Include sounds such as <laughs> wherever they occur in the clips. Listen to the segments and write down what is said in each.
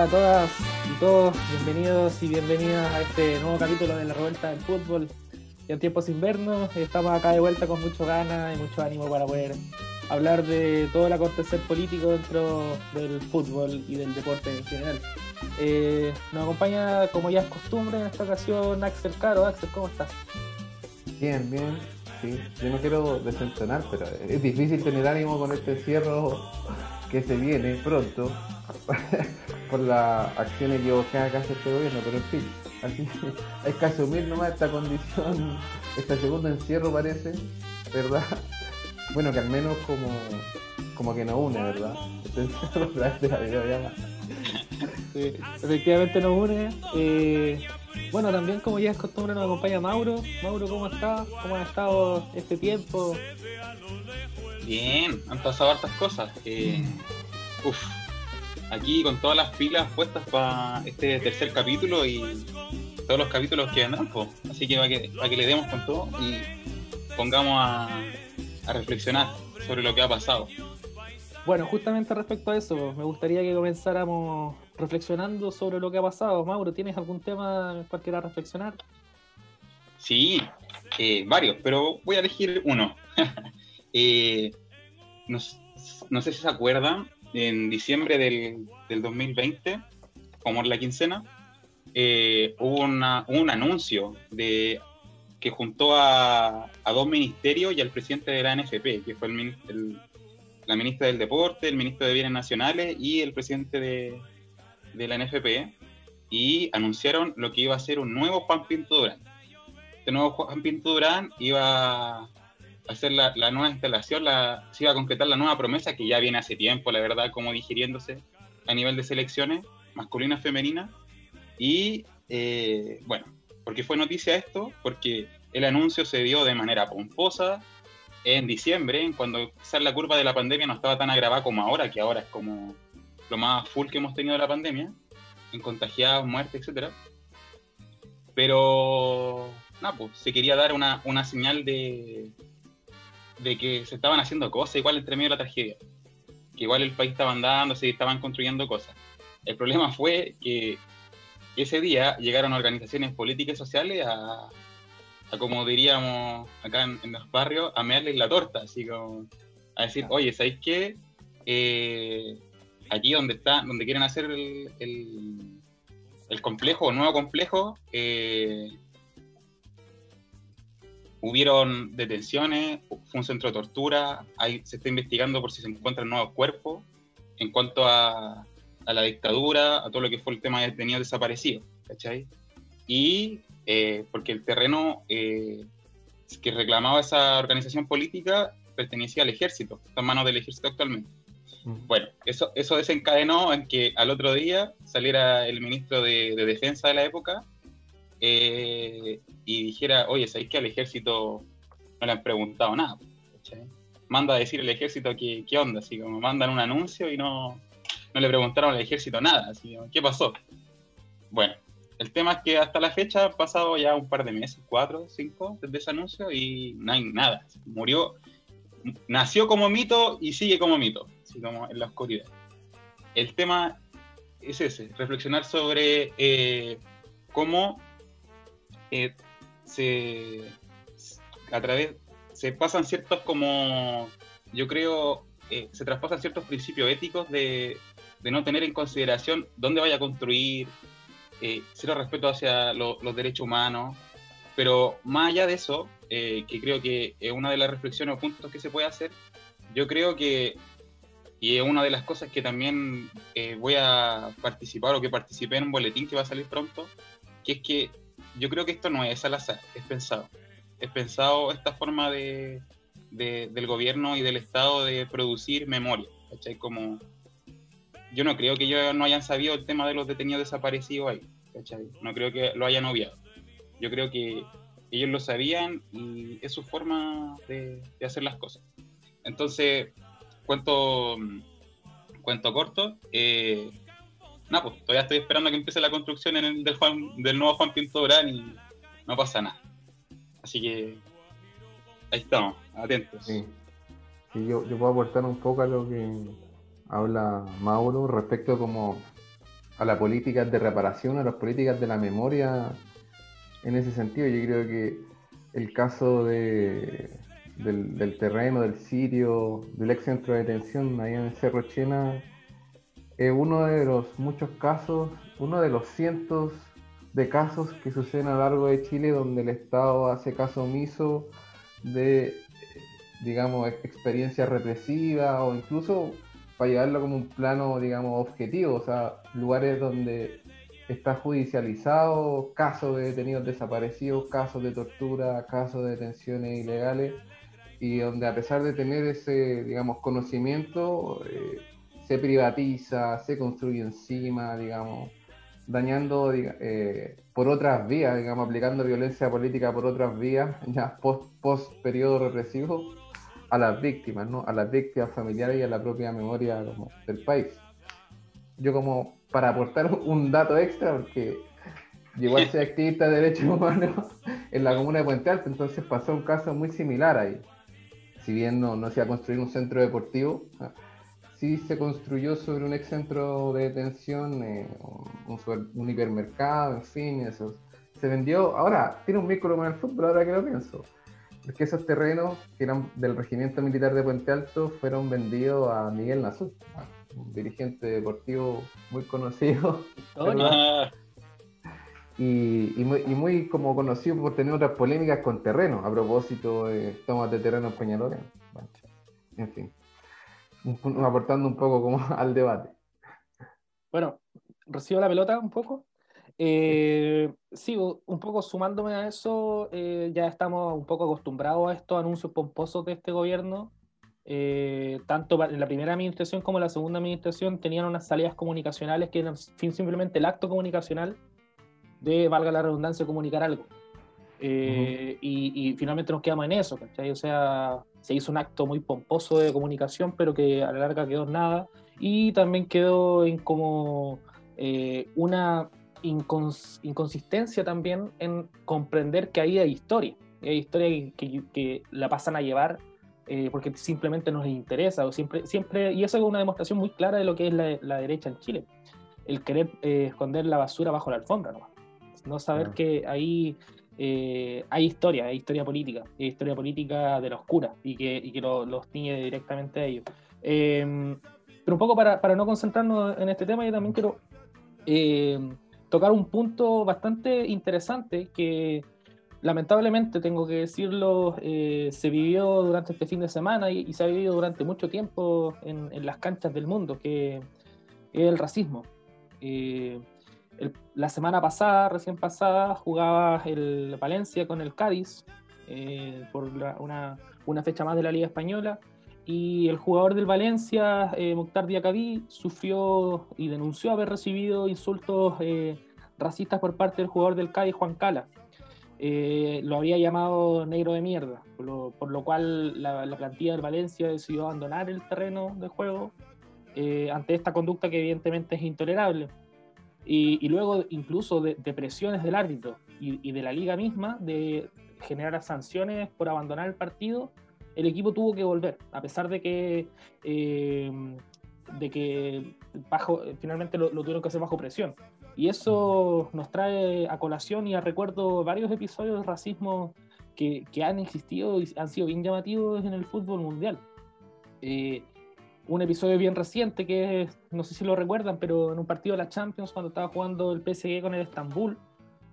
Hola a todas y todos, bienvenidos y bienvenidas a este nuevo capítulo de la revuelta del fútbol. Y en tiempos invernos estamos acá de vuelta con mucho ganas y mucho ánimo para poder hablar de todo el acontecer político dentro del fútbol y del deporte en general. Eh, nos acompaña, como ya es costumbre en esta ocasión, Axel Caro. Axel, ¿cómo estás? Bien, bien. Sí, yo no quiero desentonar, pero es difícil tener ánimo con este encierro que se viene pronto <laughs> por las acciones equivocadas que hace este gobierno, pero en fin, así <laughs> hay que asumir nomás esta condición, este segundo encierro parece, ¿verdad? <laughs> Bueno, que al menos como, como que nos une, ¿verdad? Este encierro de la efectivamente nos une. Eh, bueno, también como ya es costumbre nos acompaña Mauro. Mauro, ¿cómo estás? ¿Cómo ha estado este tiempo? Bien, han pasado hartas cosas. Eh, uf, aquí con todas las pilas puestas para este tercer capítulo y todos los capítulos que vendrán, pues. así que para, que que le demos con todo y pongamos a, a reflexionar sobre lo que ha pasado. Bueno, justamente respecto a eso, me gustaría que comenzáramos reflexionando sobre lo que ha pasado. Mauro, ¿tienes algún tema en el cual quieras reflexionar? Sí, eh, varios, pero voy a elegir uno. <laughs> eh, no, no, sé si se acuerdan, en diciembre del, del 2020, como en la quincena, eh, hubo una, un anuncio de que juntó a, a, dos ministerios y al presidente de la NFP, que fue el, el la ministra del Deporte, el ministro de Bienes Nacionales y el presidente de, de, la NFP, y anunciaron lo que iba a ser un nuevo Juan Pinto Durán. Este nuevo Juan Pinto Durán iba hacer la, nueva instalación, la, se iba a concretar la nueva promesa que ya viene hace tiempo, la verdad, como digiriéndose a nivel de selecciones masculinas, femeninas. Y eh, bueno, porque fue noticia esto? Porque el anuncio se dio de manera pomposa, en diciembre, cuando quizás la curva de la pandemia no estaba tan agravada como ahora, que ahora es como lo más full que hemos tenido de la pandemia, en contagiados, muertes, etc. Pero, nada, pues se quería dar una, una señal de, de que se estaban haciendo cosas, igual entre medio de la tragedia. Que igual el país estaba andando, se estaban construyendo cosas. El problema <laughs> fue que ese día llegaron organizaciones políticas y sociales a, a como diríamos acá en, en, los barrios, a mearles la torta, así como a decir, oye, ¿sabéis qué? Eh, aquí donde está, donde quieren hacer el, el, el complejo, el nuevo complejo, eh, hubieron detenciones, fue un centro de tortura, hay, se está investigando por si se encuentran nuevos cuerpos, en cuanto a, a la dictadura, a todo lo que fue el tema de detenidos desaparecidos, ¿cachai? Y eh, porque el terreno eh, que reclamaba esa organización política pertenecía al ejército, está en manos del ejército actualmente. Mm. Bueno, eso, eso desencadenó en que al otro día saliera el ministro de, de Defensa de la época eh, y dijera, oye, ¿sabéis que al ejército no le han preguntado nada? ¿cachai? Manda a decir el ejército que, qué onda, así como mandan un anuncio y no, no le preguntaron al ejército nada, así como, ¿qué pasó? Bueno, el tema es que hasta la fecha han pasado ya un par de meses, cuatro, cinco, desde ese anuncio y no hay nada. Murió, nació como mito y sigue como mito, así como en la oscuridad. El tema es ese, reflexionar sobre eh, cómo eh, se, a través, se pasan ciertos como, yo creo, eh, se traspasan ciertos principios éticos de, de no tener en consideración dónde vaya a construir, eh, cero respeto hacia lo, los derechos humanos, pero más allá de eso, eh, que creo que es una de las reflexiones o puntos que se puede hacer, yo creo que, y es una de las cosas que también voy a participar o que participé en un boletín que va a salir pronto, que es que yo creo que esto no es al azar, es pensado. Es pensado esta forma de, de, del gobierno y del Estado de producir memoria. Como yo no creo que ellos no hayan sabido el tema de los detenidos desaparecidos ahí, ¿cachai? No creo que lo hayan obviado. Yo creo que ellos lo sabían y es su forma de, de hacer las cosas. Entonces, cuento, cuento corto. Eh, nada, pues todavía estoy esperando a que empiece la construcción el, del, nuevo Juan Pinto Durán y no pasa nada. Así que ahí estamos, atentos. Sí. Sí, yo, yo puedo aportar un poco a lo que habla Mauro respecto como a la política de reparación, a las políticas de la memoria en ese sentido. Yo creo que el caso de, del, terreno, del sitio, del ex centro de detención ahí en Cerro Chena, uno de los muchos casos, uno de los cientos de casos que suceden a lo largo de Chile donde el Estado hace caso omiso de, digamos, experiencia represiva o incluso para llevarlo como un plano, digamos, objetivo, o sea, lugares donde está judicializado casos de detenidos desaparecidos, casos de tortura, casos de detenciones ilegales, y donde a pesar de tener ese, digamos, conocimiento, eh, se privatiza, se construye encima, digamos, dañando eh, por otras vías, digamos, aplicando violencia política por otras vías, <laughs> ya post, post periodo represivo, a las víctimas, ¿no? A las víctimas familiares y a la propia memoria del país. Yo como para aportar <laughs> un dato extra, porque llegó a ser activista de derechos humanos <laughs> en la comuna de Puente Alto, entonces pasó un caso muy similar ahí. Si bien no, no se ha construido un centro deportivo, sí se construyó sobre un ex centro de detención, eh, un, hipermercado, en fin, eso. Se vendió, ahora tiene un vínculo con el fútbol, ahora que lo pienso. Porque esos terrenos que eran del regimiento militar de Puente Alto fueron vendidos a Miguel Nazú, un dirigente deportivo muy conocido. y, muy, y, muy, como conocido por tener otras polémicas con terrenos, a propósito de tomas de terreno en Peñalolén. En fin aportando un poco como <laughs> al debate. Bueno, recibo la pelota un poco. Eh, sigo un poco sumándome a eso, eh, ya estamos un poco acostumbrados a estos anuncios pomposos de este gobierno. Eh, tanto en la primera administración como en la segunda administración tenían unas salidas comunicacionales que eran simplemente el acto comunicacional de, valga la redundancia, comunicar algo. y, y, finalmente nos quedamos en eso, ¿cachai? O sea, se hizo un acto muy pomposo de comunicación, pero que a la larga quedó en nada. Y también quedó en como eh, una inconsistencia también en comprender que ahí hay historia. Hay historia que, que, la pasan a llevar eh, porque simplemente nos interesa. O siempre, siempre, y eso es una demostración muy clara de lo que es la, derecha en Chile. El querer eh, esconder la basura bajo la alfombra, ¿no? No saber que ahí eh, hay historia, hay historia política, hay historia política de la oscura y que, y que los tiñe directamente a ellos. Em, pero un poco para, para, no concentrarnos en este tema, yo también quiero em, tocar un punto bastante interesante que lamentablemente, tengo que decirlo, eh, se vivió durante este fin de semana y, se ha vivido durante mucho tiempo en, en las canchas del mundo, que es el racismo. Eh, la semana pasada, recién pasada, jugaba el Valencia con el Cádiz eh, por una, una, fecha más de la Liga Española. Y el jugador del Valencia, eh, Diakabí, sufrió y denunció haber recibido insultos eh, racistas por parte del jugador del Cádiz, Juan Cala. Eh, lo había llamado negro de mierda, por lo, cual la, la, plantilla del Valencia decidió abandonar el terreno de juego ante esta conducta que evidentemente es intolerable. Y, luego incluso de, presiones del árbitro y, de la liga misma de generar sanciones por abandonar el partido, el equipo tuvo que volver, a pesar de que, eh, de que bajo, finalmente lo, tuvieron que hacer bajo presión. Y eso nos trae a colación y a recuerdo varios episodios de racismo que, que han existido y han sido bien llamativos en el fútbol mundial. Eh, un episodio bien reciente que no sé si lo recuerdan, pero en un partido de la Champions, cuando estaba jugando el PSG con el Estambul,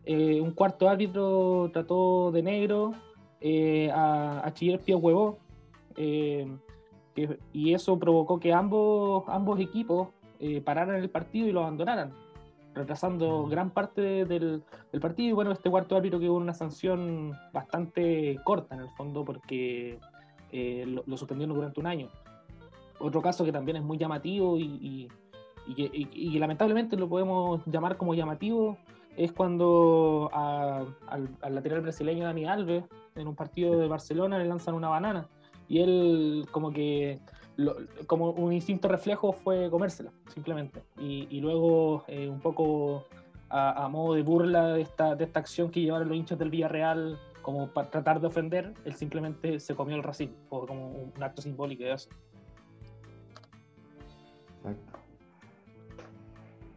eh, un cuarto árbitro trató de negro eh, a, a Chiller Pío Huevo, eh, y eso provocó que ambos, ambos equipos pararan el partido y lo abandonaran, retrasando gran parte del, partido. Y bueno, este cuarto árbitro quedó una sanción bastante corta en el fondo, porque lo, lo suspendieron durante un año otro caso que también es muy llamativo y, y, lamentablemente lo podemos llamar como llamativo es cuando al, lateral brasileño Dani Alves en un partido de Barcelona le lanzan una banana y él como que como un instinto reflejo fue comérsela simplemente y, luego eh, un poco a, modo de burla de esta, de esta acción que llevaron los hinchas del Villarreal como para tratar de ofender, él simplemente se comió el racismo, como un acto simbólico de eso.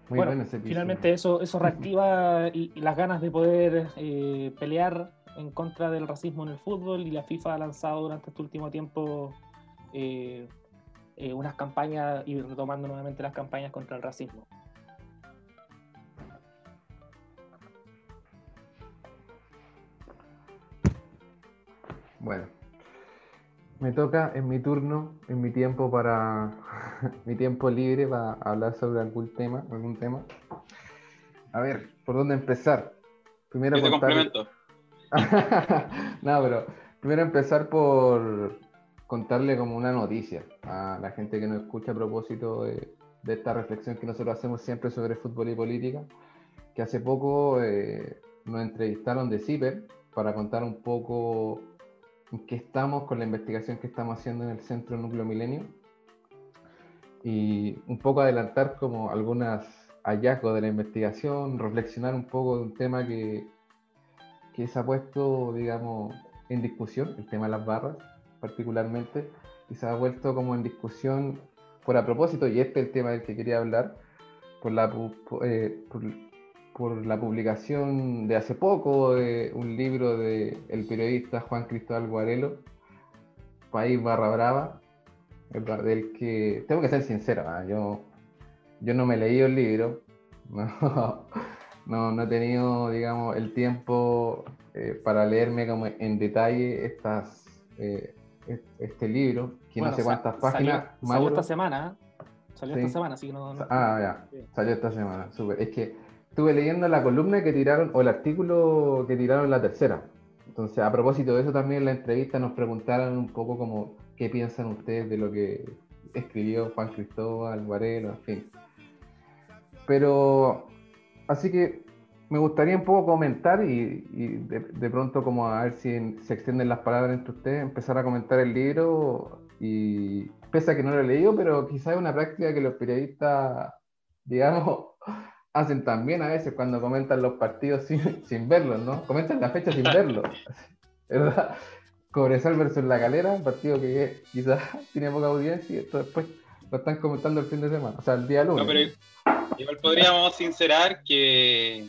Muy bueno, bueno ese finalmente eso, eso reactiva <laughs> y, y las ganas de poder eh, pelear en contra del racismo en el fútbol y la FIFA ha lanzado durante este último tiempo eh, eh, unas campañas y retomando nuevamente las campañas contra el racismo. Bueno, me toca en mi turno, en mi tiempo para <laughs> mi tiempo libre para hablar sobre algún tema, algún tema. A ver, ¿por dónde empezar? Primero Yo te contar- complemento. <laughs> no, pero primero empezar por contarle como una noticia a la gente que nos escucha a propósito de, de esta reflexión que nosotros hacemos siempre sobre fútbol y política, que hace poco eh, nos entrevistaron de CIPER para contar un poco qué estamos con la investigación que estamos haciendo en el Centro Núcleo Milenio. Y un poco adelantar como algunos hallazgos de la investigación, reflexionar un poco de un tema que, que se ha puesto, digamos, en discusión, el tema de las barras particularmente, y se ha vuelto como en discusión por a propósito, y este es el tema del que quería hablar, por la, eh, por, por la publicación de hace poco de un libro del el periodista Juan Cristóbal Guarelo, País Barra Brava, del que tengo que ser sincero, ¿ah? yo, yo no me he leído el libro, <laughs> no, no, no he tenido, digamos, el tiempo eh, para leerme como en detalle estas, eh, est- este libro, que Bueno, no sé cuántas páginas. Salió, salió Mauro. esta semana. Salió Sí. esta semana, así que no. no- Ah, ya, Sí. salió esta semana, súper. Es que estuve leyendo la columna que tiraron, o el artículo que tiraron la tercera. Entonces, a propósito de eso también en la entrevista nos preguntaron un poco como qué piensan ustedes de lo que escribió Juan Cristóbal, Guarelo, en fin. Pero, así que me gustaría un poco comentar y, y de, pronto como a ver si se extienden las palabras entre ustedes, empezar a comentar el libro y pese a que no lo he leído, pero quizás es una práctica que los periodistas, <laughs> digamos, hacen también a veces cuando comentan los partidos sin, <laughs> sin verlos, ¿no? Comentan la fecha sin verlos, <laughs> ¿verdad? Cobresal versus La Calera, un partido que quizás <laughs> tiene poca audiencia y esto después lo están comentando el fin de semana, o sea, el día lunes. No, pero igual podríamos sincerar que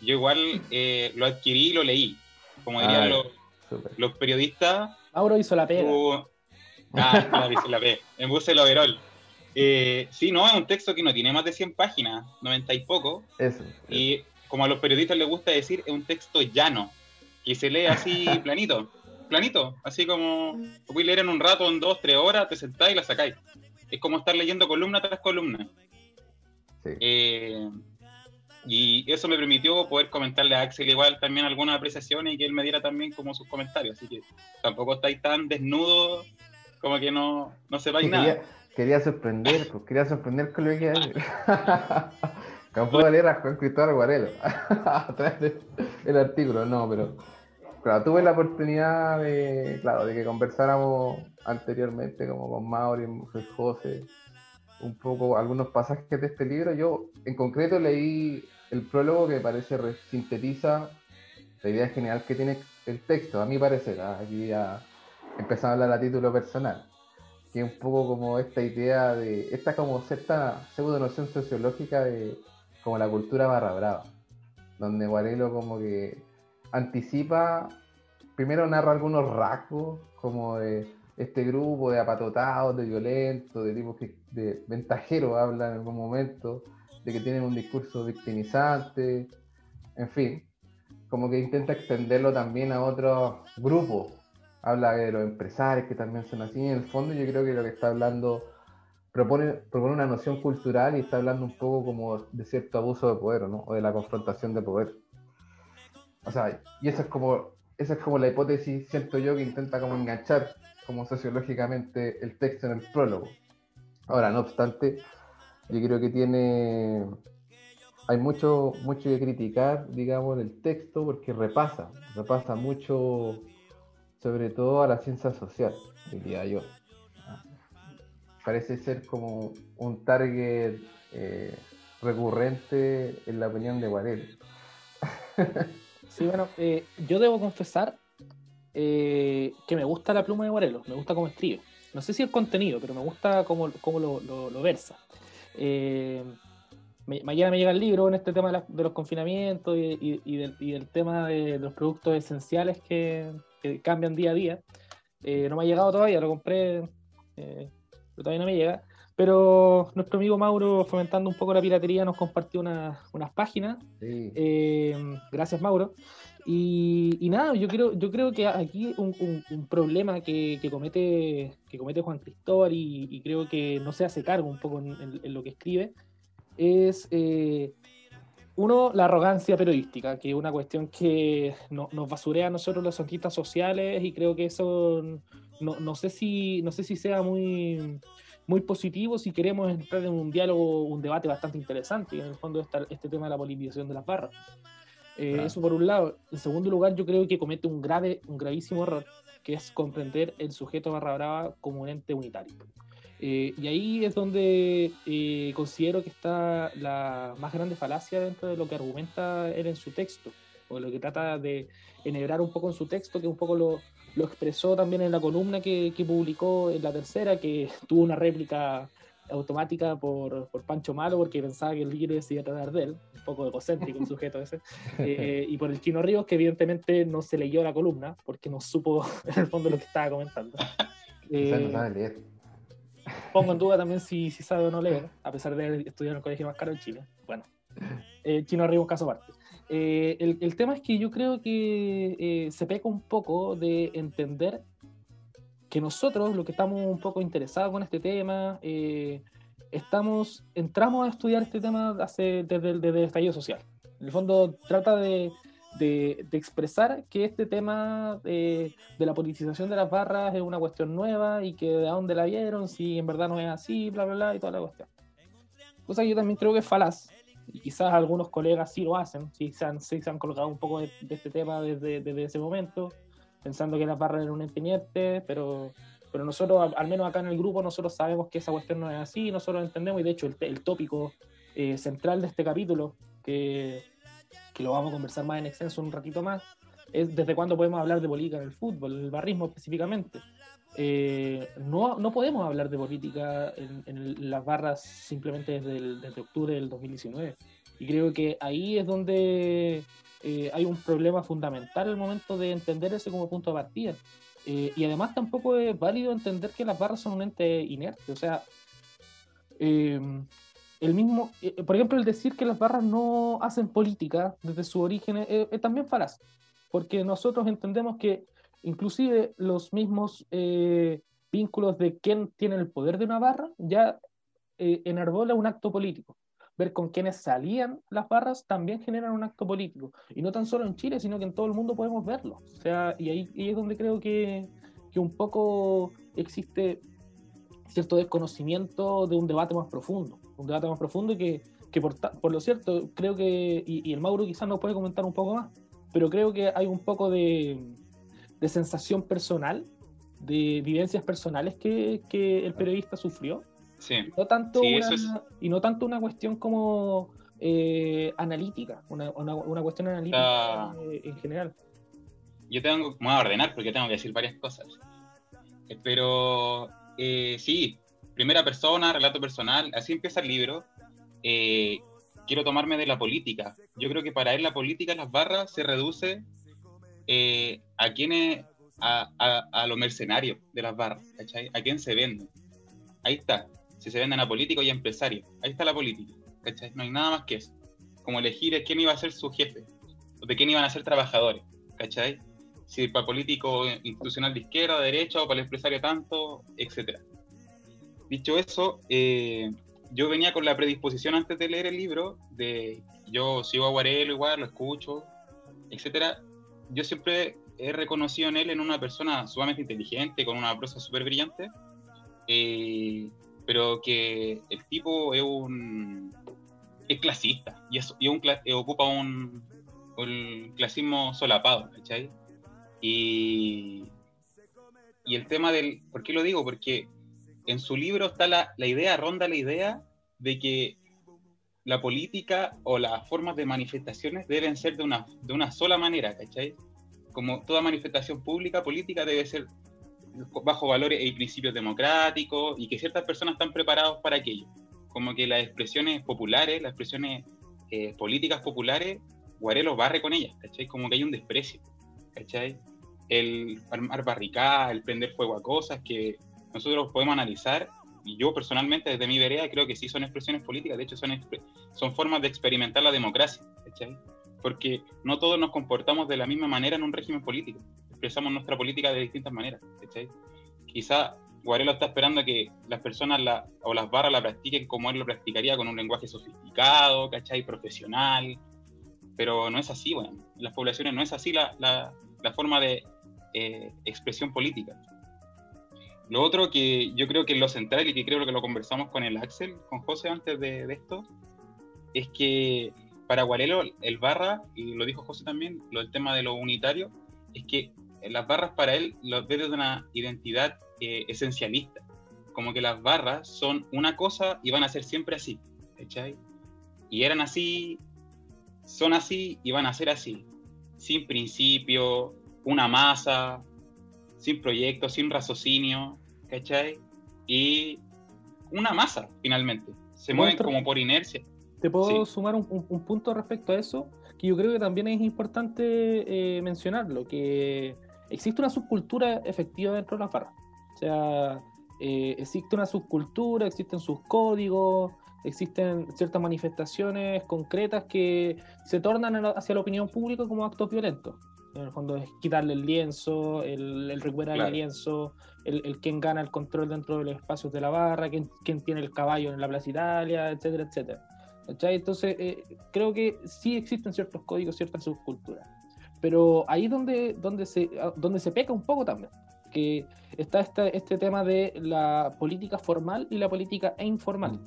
yo igual eh, lo adquirí y lo leí. Como dirían Ah, los, los periodistas, Mauro hizo la pega. Ah, la hice la P, me puse el overall. Eh, sí, no, es un texto que no tiene más de 100 páginas, 90 y poco, Eso. y como a los periodistas les gusta decir, es un texto llano, que se lee así <laughs> planito, planito, así como lo voy a leer en un rato, en dos, tres horas, te sentás y la sacáis. Es como estar leyendo columna tras columna. Sí. Eh, y eso me permitió poder comentarle a Axel igual también algunas apreciaciones y que él me diera también como sus comentarios. Así que tampoco estáis tan desnudos como que no, no sepáis nada. Quería sorprender, pues quería sorprender con lo que hay. Campo de leer a Juan Cristóbal Guarelo atrás <laughs> del artículo, no, pero claro, tuve la oportunidad de, claro, de que conversáramos anteriormente como con Mauri, con José, un poco algunos pasajes de este libro. Yo en concreto leí el prólogo que parece re- sintetiza la idea general que tiene el texto, a mi parecer. Aquí ya empezamos a hablar a título personal que es un poco como esta idea de, esta como cierta pseudo noción sociológica de como la cultura barra brava, donde Guarelo como que anticipa, primero narra algunos rasgos como de este grupo de apatotados, de violentos, de tipos que, de ventajeros habla en algún momento, de que tienen un discurso victimizante, en fin, como que intenta extenderlo también a otros grupos habla de los empresarios que también son así. En el fondo, yo creo que lo que está hablando propone, propone una noción cultural y está hablando un poco como de cierto abuso de poder, ¿no? O de la confrontación de poder. O sea, y esa es como, esa es como la hipótesis, siento yo, que intenta como enganchar como sociológicamente el texto en el prólogo. Ahora, no obstante, yo creo que tiene hay mucho, mucho que criticar, digamos, el texto porque repasa, repasa mucho sobre todo a la ciencia social, diría yo. Parece ser como un target eh, recurrente en la opinión de Guarelo. Sí, bueno, eh, yo debo confesar eh, que me gusta la pluma de Guarelo, me gusta cómo escribe. No sé si el contenido, pero me gusta cómo, cómo lo, lo- lo versa. Eh, mañana me llega el libro en este tema de, los confinamientos y, del, tema de los productos esenciales que, cambian día a día. Eh, no me ha llegado todavía, lo compré, eh, pero todavía no me llega. Pero nuestro amigo Mauro, fomentando un poco la piratería, nos compartió unas páginas. Eh, gracias, Mauro. Y, nada, yo creo, yo creo que aquí un, un, problema que, comete, que comete Juan Cristóbal y, creo que no se hace cargo un poco en, lo que escribe, es eh, uno, la arrogancia periodística, que es una cuestión que nos basurea a nosotros los artistas sociales y creo que eso no, no, sé, si, no sé si sea muy, muy positivo si queremos entrar en un diálogo, un debate bastante interesante, y en el fondo está este tema de la politización de las barras. Eh, eso por un lado. En segundo lugar, yo creo que comete un grave, un gravísimo error, que es comprender el sujeto barra brava como un ente unitario. Eh, y ahí es donde eh, considero que está la más grande falacia dentro de lo que argumenta él en su texto, o lo que trata de enhebrar un poco en su texto, que un poco lo, lo expresó también en la columna que, que, publicó en la tercera, que <laughs> tuvo una réplica automática por, por, Pancho Malo, porque pensaba que el libro se iba a tratar de él, un poco egocéntrico el sujeto ese, <laughs> eh, y por el Chino Ríos, que evidentemente no se leyó la columna, porque no supo <laughs> en el fondo lo que estaba comentando. Eh, pongo en duda también si, si, sabe o no leer, a pesar de estudiar en el colegio más caro en Chile. Bueno, eh, Chino Ríos, caso aparte. Eh, el, el, tema es que yo creo que se peca un poco de entender que nosotros, lo que estamos un poco interesados con este tema, eh, estamos, entramos a estudiar este tema hace, desde, desde el estallido social. En el fondo trata de, de, expresar que este tema de, de, la politización de las barras es una cuestión nueva y que de dónde la vieron, si en verdad no es así, bla, bla, bla, y toda la cuestión. Cosa que yo también creo que es falaz, y quizás algunos colegas sí lo hacen, sí se han, sí se han colocado un poco de, este tema desde, desde ese momento, pensando que las barras eran un ente pero, pero nosotros, al menos acá en el grupo, nosotros sabemos que esa cuestión no es así, nosotros entendemos, y de hecho el, tópico eh, central de este capítulo, que, que, lo vamos a conversar más en extenso un ratito más, es desde cuándo podemos hablar de política en el fútbol, el barrismo específicamente. Eh, no, no, podemos hablar de política en, las barras simplemente desde, desde octubre del 2019. Y creo que ahí es donde eh, hay un problema fundamental al momento de entender ese como punto de partida. Eh, y además tampoco es válido entender que las barras son un ente inerte. O sea, el mismo, eh, por ejemplo, el decir que las barras no hacen política desde su origen es también falaz. Porque nosotros entendemos que inclusive los mismos vínculos de quién tiene el poder de una barra ya enarbola un acto político ver con quiénes salían las barras también generan un acto político. Y no tan solo en Chile, sino que en todo el mundo podemos verlo. O sea, y ahí, es donde creo que, que, un poco existe cierto desconocimiento de un debate más profundo. Un debate más profundo y que, que por, por, lo cierto, creo que, y, y, el Mauro quizás nos puede comentar un poco más, pero creo que hay un poco de, de sensación personal, de vivencias personales que, que el periodista sufrió no tanto una, Y no tanto una cuestión como eh, analítica, una, una, cuestión analítica eh, en general. Yo tengo, me voy a ordenar porque tengo que decir varias cosas. Eh, pero sí, primera persona, relato personal, así empieza el libro. quiero tomarme de la política. Yo creo que para él la política, las barras, se reduce a quienes, a, a, a los mercenarios de las barras, A quién se venden. Ahí está si se venden a políticos y empresarios. Ahí está la política, ¿cachai? No hay nada más que eso. Como elegir quién iba a ser su jefe, o de quién iban a ser trabajadores, ¿cachai? Si para político institucional de izquierda, de derecha, o para el empresario tanto, etc. Dicho eso, eh, yo venía con la predisposición antes de leer el libro, de yo sigo a Guarelo igual, lo escucho, etc. Yo siempre he reconocido en él en una persona sumamente inteligente, con una prosa súper brillante, eh, pero que el tipo es un es clasista y, es, y un, eh, ocupa un, un, clasismo solapado, ¿cachai? Y, y el tema del... ¿Por qué lo digo? Porque en su libro está la, la idea, ronda la idea de que la política o las formas de manifestaciones deben ser de una, de una sola manera, ¿cachai? Como toda manifestación pública, política debe ser bajo valores y principios democráticos y que ciertas personas están preparados para aquello. como que las expresiones populares, las expresiones eh, políticas populares, Guarelo barre con ellas, ¿cachai? Como que hay un desprecio, ¿cachai? El armar barricadas, el prender fuego a cosas que nosotros podemos analizar, y yo personalmente desde mi vereda creo que sí son expresiones políticas, de hecho son, son formas de experimentar la democracia, ¿cachai? Porque no todos nos comportamos de la misma manera en un régimen político, expresamos nuestra política de distintas maneras, ¿cachai? Quizá Guarelo está esperando que las personas la, o las barras la practiquen como él lo practicaría con un lenguaje sofisticado, ¿cachai? Profesional, pero no es así, bueno, las poblaciones no es así la, la, la forma de eh, expresión política. Lo otro que yo creo que es lo central y que creo que lo conversamos con el Axel, con José antes de, de esto, es que para Guarelo el barra, y lo dijo José también, lo del tema de lo unitario, es que las barras para él lo ve desde una identidad eh, esencialista. Como que las barras son una cosa y van a ser siempre así. ¿cachai? Y eran así, son así y van a ser así. Sin principio, una masa, sin proyecto, sin raciocinio, ¿cachai? Y una masa, finalmente. Se mueven como por inercia. ¿Te puedo sumar un, punto respecto a eso? Que yo creo que también es importante eh, mencionarlo, que existe una subcultura efectiva dentro de las barras. O sea, eh, existe una subcultura, existen sus códigos, existen ciertas manifestaciones concretas que se tornan hacia la opinión pública como actos violentos. En el fondo es quitarle el lienzo, el, recuperar el lienzo, el, el quién gana el control dentro de los espacios de la barra, quién, quién tiene el caballo en la Plaza Italia, etcétera, etcétera. Entonces, eh, creo que sí existen ciertos códigos, ciertas subculturas. Pero ahí donde, donde, se, donde se peca un poco también que está este, este tema de la política formal y la política informal.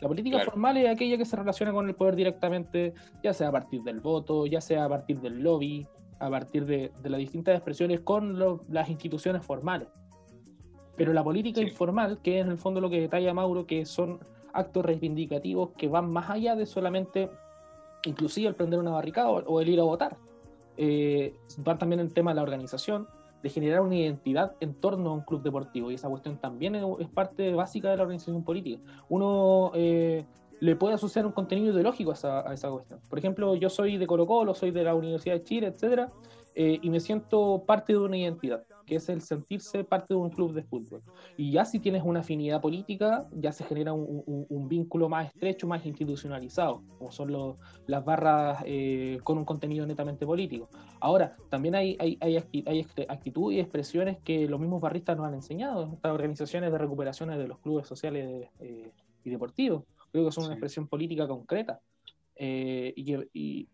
La política formal es aquella que se relaciona con el poder directamente, ya sea a partir del voto, ya sea a partir del lobby, a partir de, de las distintas expresiones con las instituciones formales. Pero la política informal, que es en el fondo lo que detalla Mauro, que son actos reivindicativos que van más allá de solamente, inclusive el prender una barricada o, el ir a votar. Eh, van también el tema de la organización, de generar una identidad en torno a un club deportivo. Y esa cuestión también es, parte básica de la organización política. Uno eh, le puede asociar un contenido ideológico a esa, a esa, cuestión. Por ejemplo, yo soy de Colo Colo, soy de la Universidad de Chile, etcétera, eh, y me siento parte de una identidad, que es el sentirse parte de un club de fútbol. Y ya si tienes una afinidad política, ya se genera un, vínculo más estrecho, más institucionalizado, como son las barras eh, con un contenido netamente político. Ahora, también hay, hay actitud y expresiones que los mismos barristas nos han enseñado, estas organizaciones de recuperaciones de los clubes sociales eh, y deportivos. Creo que son una expresión política concreta. y, que, y,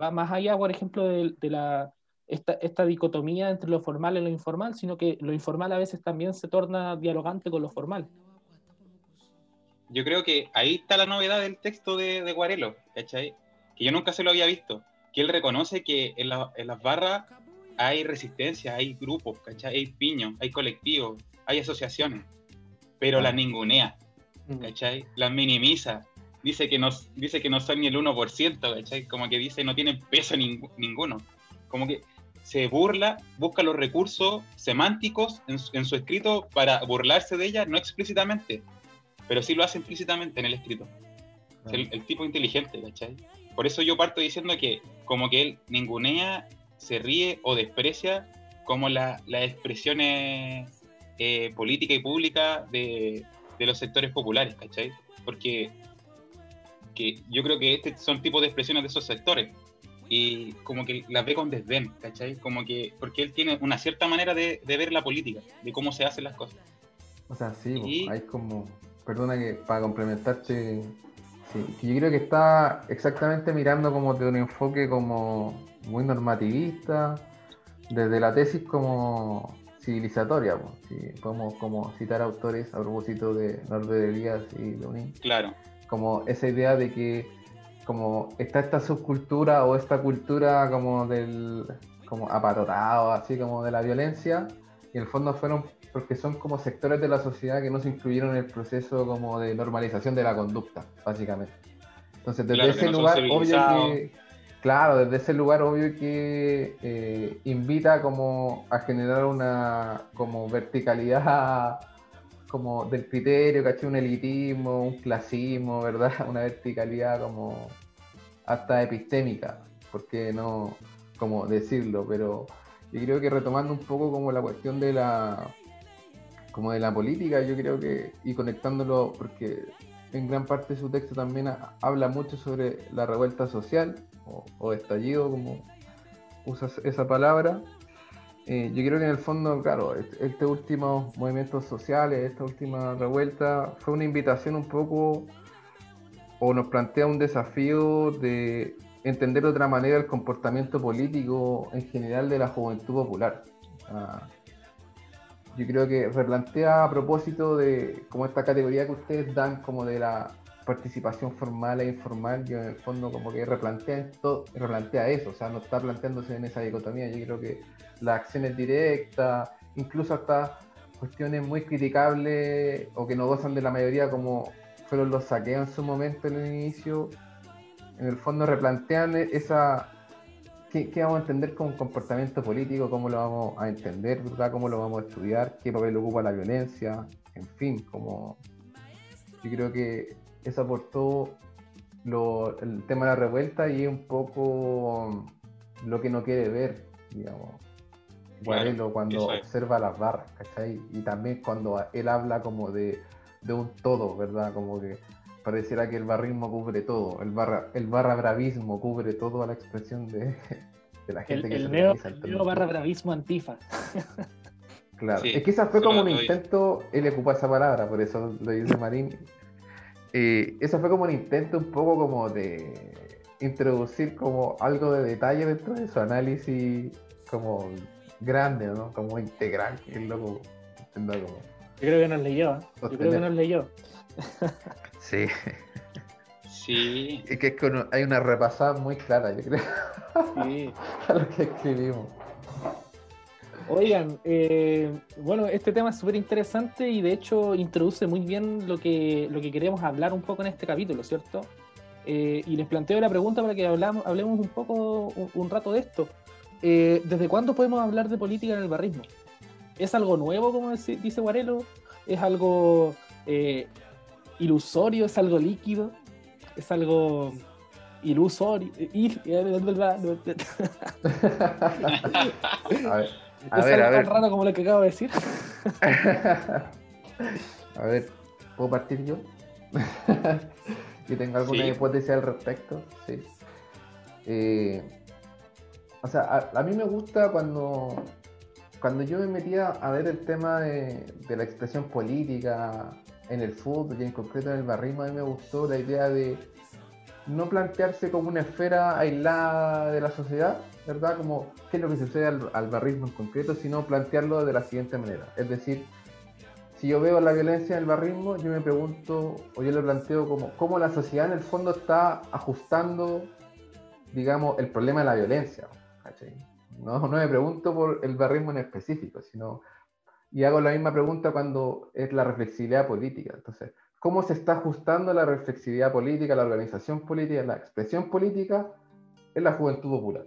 va más allá, por ejemplo, de la esta, esta, dicotomía entre lo formal y lo informal, sino que lo informal a veces también se torna dialogante con lo formal. Yo creo que ahí está la novedad del texto de, de Guarelo, ¿cachai? Que yo nunca se lo había visto. Que él reconoce que en, en las barras hay resistencia, hay grupos, ¿cachai? Hay piños, hay colectivos, hay asociaciones, pero las ningunea. ¿Cachai? Las minimiza. Dice que, no, dice que no son ni el 1%, ¿cachai? Como que dice no tienen peso ninguno. Como que se burla, busca los recursos semánticos en su, escrito para burlarse de ella, no explícitamente, pero sí lo hace implícitamente en el escrito. El, tipo inteligente, ¿cachai? Por eso yo parto diciendo que como que él ningunea, se ríe o desprecia como las expresiones eh, políticas y públicas de, de, los sectores populares, ¿cachai? Porque que yo creo que este son tipos de expresiones de esos sectores y como que la ve con desdén, ¿cachai? Como que, porque él tiene una cierta manera de, ver la política, de cómo se hacen las cosas. O sea, sí, hay como, perdona que para complementarte, sí, que yo creo que está exactamente mirando como de un enfoque como muy normativista, desde la tesis como civilizatoria, si podemos como citar autores a propósito de Norbert Elias y Leonín. Claro. Como esa idea de que como está esta subcultura o esta cultura como del como aparotado, así como de la violencia, y en el fondo fueron porque son como sectores de la sociedad que no se incluyeron en el proceso como de normalización de la conducta, básicamente. Entonces, desde ese lugar, obvio que, claro, desde ese lugar, obvio que eh, invita como a generar una como verticalidad <laughs> como del criterio. Un elitismo, un clasismo, ¿verdad? <laughs> Una verticalidad como hasta epistémica, porque no, como decirlo, pero yo creo que retomando un poco como la cuestión de la como de la política, yo creo que, y conectándolo, porque en gran parte de su texto también habla mucho sobre la revuelta social o, estallido, como usas esa palabra. Eh, yo creo que en el fondo, claro, este, este último movimientos sociales, esta última revuelta, fue una invitación un poco, o nos plantea un desafío de entender de otra manera el comportamiento político en general de la juventud popular. yo creo que replantea a propósito de como esta categoría que ustedes dan como de la participación formal e informal, yo en el fondo como que replantea, esto, replantea eso, o sea, no está planteándose en esa dicotomía, yo creo que las acciones directas, incluso hasta cuestiones muy criticables o que no gozan de la mayoría como fueron los saqueos en su momento en el inicio, en el fondo replantean esa, ¿qué, vamos a entender como comportamiento político, cómo lo vamos a entender, ¿verdad? cómo lo vamos a estudiar, qué papel ocupa la violencia, en fin, como yo creo que eso aportó el tema de la revuelta y un poco lo que no quiere ver, digamos. Guarelo cuando observa las barras, ¿cachai? Y también cuando él habla como de, un todo, ¿verdad? Como que pareciera que el barrismo cubre todo, el barra, el barra bravismo cubre todo a la expresión de, <laughs> la gente que el se neo, el neo barra bravismo antifa. Claro, es que esa fue como un intento, él ocupa esa palabra, por eso lo dice Marín, eh, eso fue como un intento un poco como de introducir como algo de detalle dentro de su análisis como grande, ¿no? Como integral, que es loco. Yo creo que nos leyó, ¿eh? Yo creo que nos leyó. Sí. Sí. Es que hay una repasada muy clara, yo creo. Sí. <laughs> a lo que escribimos. Oigan, eh, bueno, este tema es súper interesante y de hecho introduce muy bien lo que, lo que queremos hablar un poco en este capítulo, ¿cierto? Eh, y les planteo la pregunta para que hablamos, hablemos un poco, un, rato de esto. Eh, ¿Desde cuándo podemos hablar de política en el barrismo? ¿Es algo nuevo, como dice Guarelo? ¿Es algo ilusorio? ¿Es algo líquido? ¿Es algo ilusorio? <laughs> A ver. <laughs> A ver, a ver. tan raro como lo que acabo de decir. <laughs> a ver, ¿puedo partir yo? <laughs> ¿Y tengo alguna hipótesis al respecto? Sí. Eh, o sea, a, mí me gusta cuando, cuando yo me metía a ver el tema de, de, la expresión política en el fútbol y en concreto en el barrismo, a mí me gustó la idea de no plantearse como una esfera aislada de la sociedad, ¿verdad? Como qué es lo que sucede al, barrismo en concreto, sino plantearlo de la siguiente manera. Es decir, si yo veo la violencia en el barrismo, yo me pregunto, o yo lo planteo como cómo la sociedad en el fondo está ajustando, digamos, el problema de la violencia. No, no me pregunto por el barrismo en específico, sino, y hago la misma pregunta cuando es la reflexividad política. Entonces, ¿cómo se está ajustando la reflexividad política, la organización política, la expresión política en la juventud popular?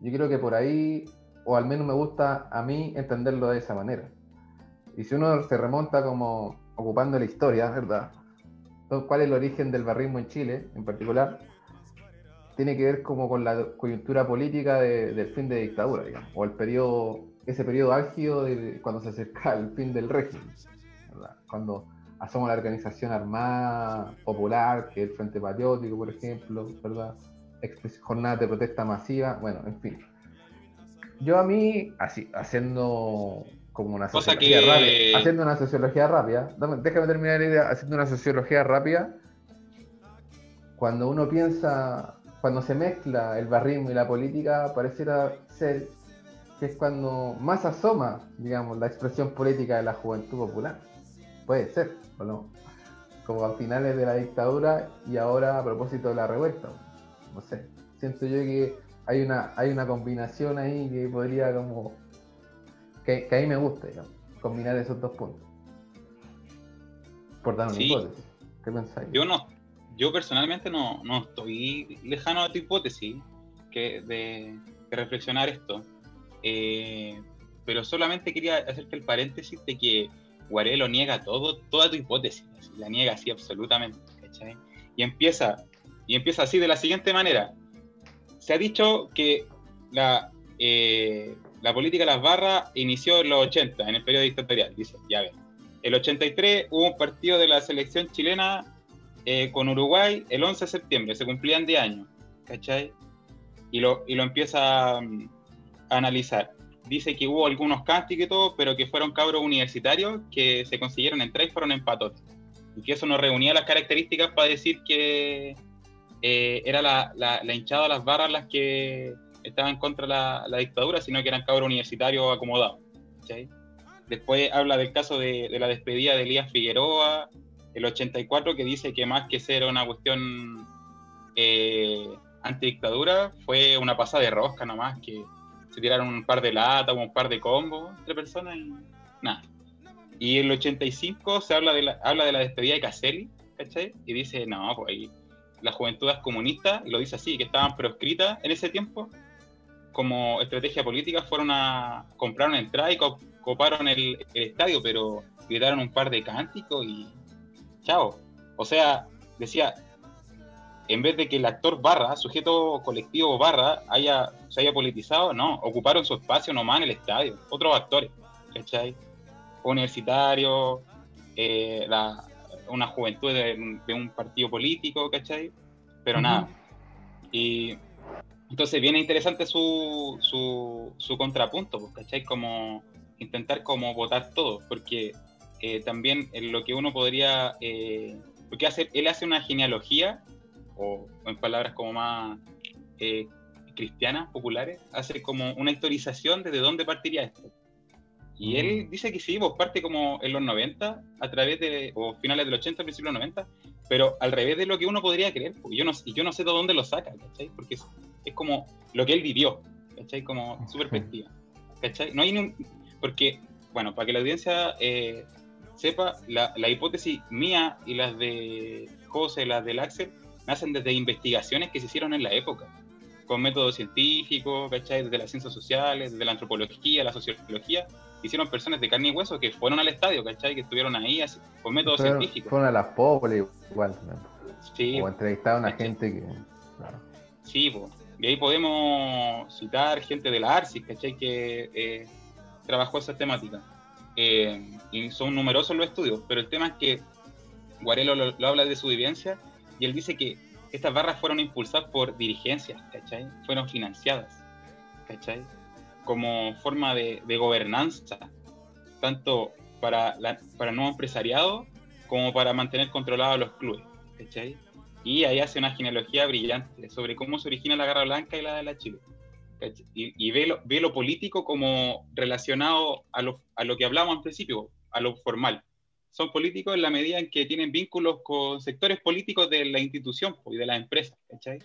Yo creo que por ahí, o al menos me gusta a mí entenderlo de esa manera. Y si uno se remonta como ocupando la historia, ¿verdad? ¿cuál es el origen del barrismo en Chile en particular? Tiene que ver como con la coyuntura política del fin de dictadura, digamos, o el periodo, ese periodo álgido de cuando se acerca el fin del régimen, ¿verdad? Cuando asoma la organización armada popular, que es el Frente Patriótico, por ejemplo, ¿verdad? Jornadas de protesta masiva, bueno, en fin. Yo a mí, así, haciendo como una sociología rápida, haciendo una sociología rápida, déjame terminar la idea, haciendo una sociología rápida, cuando uno piensa, cuando se mezcla el barrismo y la política, pareciera ser que es cuando más asoma, digamos, la expresión política de la juventud popular. Puede ser, ¿o no? Como a finales de la dictadura y ahora a propósito de la revuelta no sé, siento yo que hay una, hay una combinación ahí que podría como, que, a mí me gusta, digamos, combinar esos dos puntos. Por dar una hipótesis. ¿Qué pensáis? Yo no, yo personalmente no, estoy lejano a tu hipótesis que de, reflexionar esto. Eh, pero solamente quería hacerte el paréntesis de que Guarelo niega todo, toda tu hipótesis, la niega así absolutamente, ¿cachai? Y empieza, y empieza así de la siguiente manera. Se ha dicho que la, eh, la política de las barras inició en los 80, en el periodo dictatorial, dice, ya ven. El 83 hubo un partido de la selección chilena eh, con Uruguay el 11 de septiembre, se cumplían de años, ¿cachai? Y lo, y lo empieza mm, a analizar dice que hubo algunos castings y todo, pero que fueron cabros universitarios que se consiguieron entrar y fueron empatotes. Y que eso no reunía las características para decir que eh, era la, la, hinchada de las barras las que estaban contra la, la dictadura, sino que eran cabros universitarios acomodados. Después habla del caso de, de, la despedida de Elías Figueroa, el 84, que dice que más que ser una cuestión eh, antidictadura, fue una pasada de rosca nomás, que se tiraron un par de latas, un par de combos entre personas y nada. Y el 85 se habla de la, habla de la despedida de Caselli, ¿cachai? Y dice, no, pues ahí las juventudes comunistas, lo dice así, que estaban proscritas en ese tiempo, como estrategia política, fueron a comprar una entrada y coparon el, estadio, pero gritaron un par de cánticos y chao. O sea, decía, en vez de que el actor barra, sujeto colectivo barra, haya, se haya politizado, no, ocuparon su espacio nomás en el estadio, otros actores, ¿cachai? Universitarios, eh, una juventud de, un partido político, ¿cachai? Pero nada. Y entonces viene interesante su, su, contrapunto, pues, ¿cachai? Como intentar como votar todo, porque eh, también lo que uno podría... Eh, porque hace, él hace una genealogía o, en palabras como más eh, cristianas, populares, hace como una historización de dónde partiría esto. Y él dice que sí, vos parte como en los 90, a través de, o finales del 80, principios de los 90, pero al revés de lo que uno podría creer, porque yo no, y yo no sé de dónde lo saca, ¿cachai? Porque es, es como lo que él vivió, ¿cachai? Como su perspectiva, ¿cachai? No hay ni porque, bueno, para que la audiencia eh, sepa, la, la, hipótesis mía y las de José, las del Axel, nacen desde investigaciones que se hicieron en la época, con métodos científicos, ¿cachai? Desde las ciencias sociales, desde la antropología, la sociología, hicieron personas de carne y hueso que fueron al estadio, ¿cachai? Que estuvieron ahí así, con métodos científicos. Fueron a las pobres igual. Sí. O entrevistaron a gente que... Sí, pues. Y ahí podemos citar gente de la ARSIS, ¿cachai? Que eh, trabajó esa temática. Eh, y son numerosos los estudios, pero el tema es que Guarelo lo habla de su vivencia y él dice que estas barras fueron impulsadas por dirigencias, ¿cachai? Fueron financiadas, ¿cachai? Como forma de, gobernanza, tanto para, la, para el nuevo empresariado como para mantener controlados los clubes, ¿cachai? Y ahí hace una genealogía brillante sobre cómo se origina la Garra Blanca y la de la Chile. Y, ve, lo, ve, lo, político como relacionado a lo, a lo que hablábamos al principio, a lo formal son políticos en la medida en que tienen vínculos con sectores políticos de la institución y de la empresa, ¿cachai?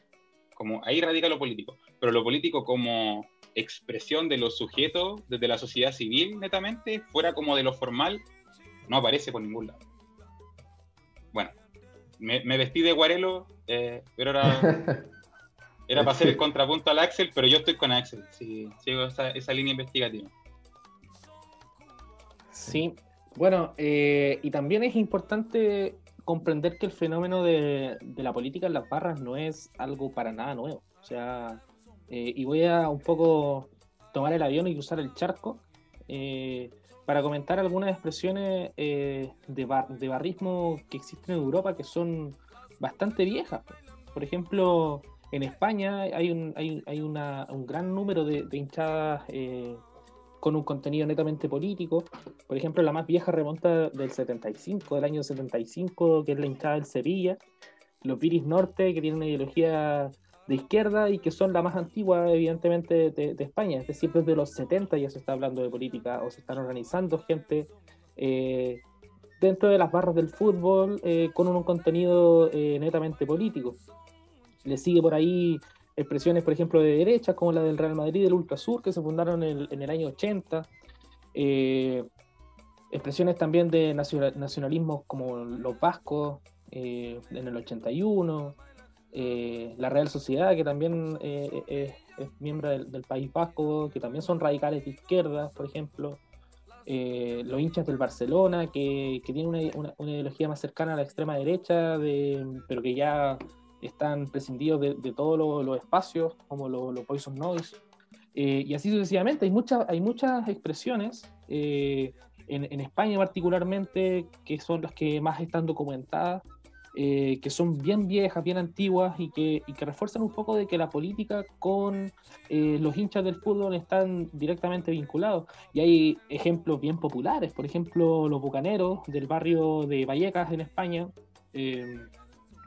Como ahí radica lo político, pero lo político como expresión de los sujetos desde la sociedad civil netamente, fuera como de lo formal, no aparece por ningún lado. Bueno, me, vestí de guarelo, eh, pero era, <laughs> era para hacer el contrapunto al Axel, pero yo estoy con Axel, sí, sigo esa, esa línea investigativa. Sí, bueno, eh, y también es importante comprender que el fenómeno de, la política en las barras no es algo para nada nuevo. O sea, eh, y voy a un poco tomar el avión y usar el charco eh, para comentar algunas expresiones de, de, barrismo que existen en Europa que son bastante viejas. Por ejemplo, en España hay un, hay, hay una, un gran número de, de hinchadas con un contenido netamente político. Por ejemplo, la más vieja remonta del 75, del año 75, que es la hinchada del Sevilla. Los Viris Norte, que tienen una ideología de izquierda y que son la más antigua, evidentemente, de, España. Es decir, desde los 70 ya se está hablando de política o se están organizando gente eh, dentro de las barras del fútbol eh, con un, contenido eh, netamente político. Le sigue por ahí expresiones, por ejemplo, de derecha, como la del Real Madrid y del Ultrasur, que se fundaron en el, año 80. Eh, expresiones también de nacionalismo como los vascos eh, en el 81. Eh, la Real Sociedad, que también es miembro del, País Vasco, que también son radicales de izquierda, por ejemplo. eh, los hinchas del Barcelona, que, que tienen una, una, ideología más cercana a la extrema derecha, de, pero que ya están prescindidos de, de todos los, espacios, como los lo Poison Noise. Eh, y así sucesivamente, hay, muchas hay muchas expresiones, eh, en, en, España particularmente, que son las que más están documentadas, eh, que son bien viejas, bien antiguas y que, y que, refuerzan un poco de que la política con eh, los hinchas del fútbol están directamente vinculados. Y hay ejemplos bien populares, por ejemplo, los bucaneros del barrio de Vallecas en España, eh,